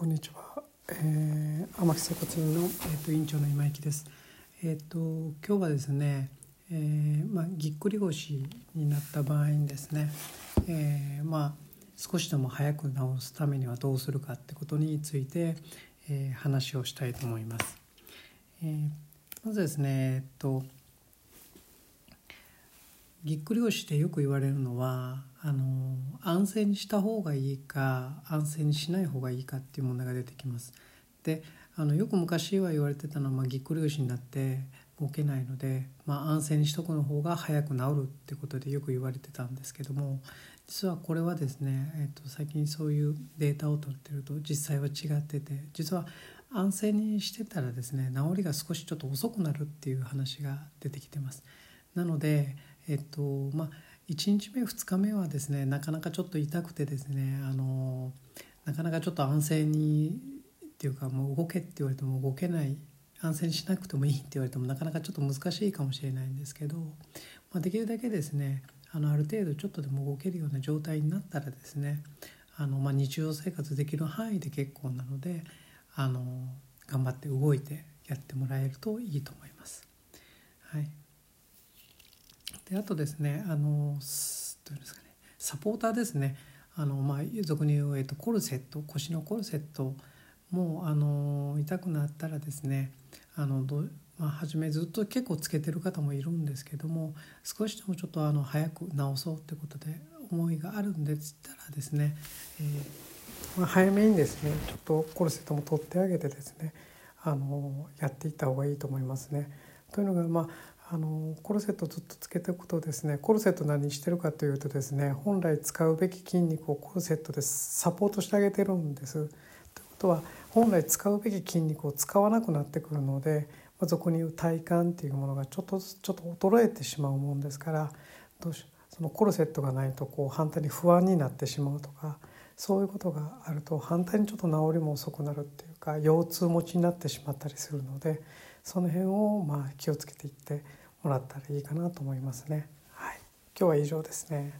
こんにちは、えー、天木整骨院の、えーと、院長の今井です。えっ、ー、と今日はですね、えー、まあぎっくり腰になった場合にですね、えー、まあ少しでも早く治すためにはどうするかってことについて、えー、話をしたいと思います。えー、まずですね、えっとぎっくり腰でよく言われるのは安静にした方がいいか安静にしない方がいいかっていう問題が出てきます。であのよく昔は言われてたのは、まあ、ぎっくり腰になって動けないので、まあ、安静にしとくの方が早く治るってことでよく言われてたんですけども実はこれはですね、えっと、最近そういうデータを取ってると実際は違ってて実は安静にしてたらですね治りが少しちょっと遅くなるっていう話が出てきてます。なのでえっとまあ1日目2日目はですねなかなかちょっと痛くてですねあのなかなかちょっと安静にっていうかもう動けって言われても動けない安静にしなくてもいいって言われてもなかなかちょっと難しいかもしれないんですけど、まあ、できるだけですねあのある程度ちょっとでも動けるような状態になったらですねあの、まあ、日常生活できる範囲で結構なのであの頑張って動いてやってもらえるといいと思います。はいであとですねあのどういうんですかねサポーターですねあの、まあ、俗に言う、えっと、コルセット腰のコルセットもあの痛くなったらですねあのどまあ、初めずっと結構つけてる方もいるんですけども少しでもちょっとあの早く治そうってことで思いがあるんでつったらですね、えーまあ、早めにですねちょっとコルセットも取ってあげてですねあのやっていった方がいいと思いますね。というのが、まあ、あのコルセットずっとつけておくとですねコルセット何してるかというとですね本来使うべき筋肉をコルセットでサポートしてあげてるんです。ということは本来使うべき筋肉を使わなくなってくるので、まあ、俗に言う体幹っていうものがちょっとちょっと衰えてしまうもんですからどうしそのコルセットがないとこう反対に不安になってしまうとかそういうことがあると反対にちょっと治りも遅くなるっていうか腰痛持ちになってしまったりするのでその辺をまあ気をつけていってもらったらいいかなと思いますね。はい、今日は以上ですね。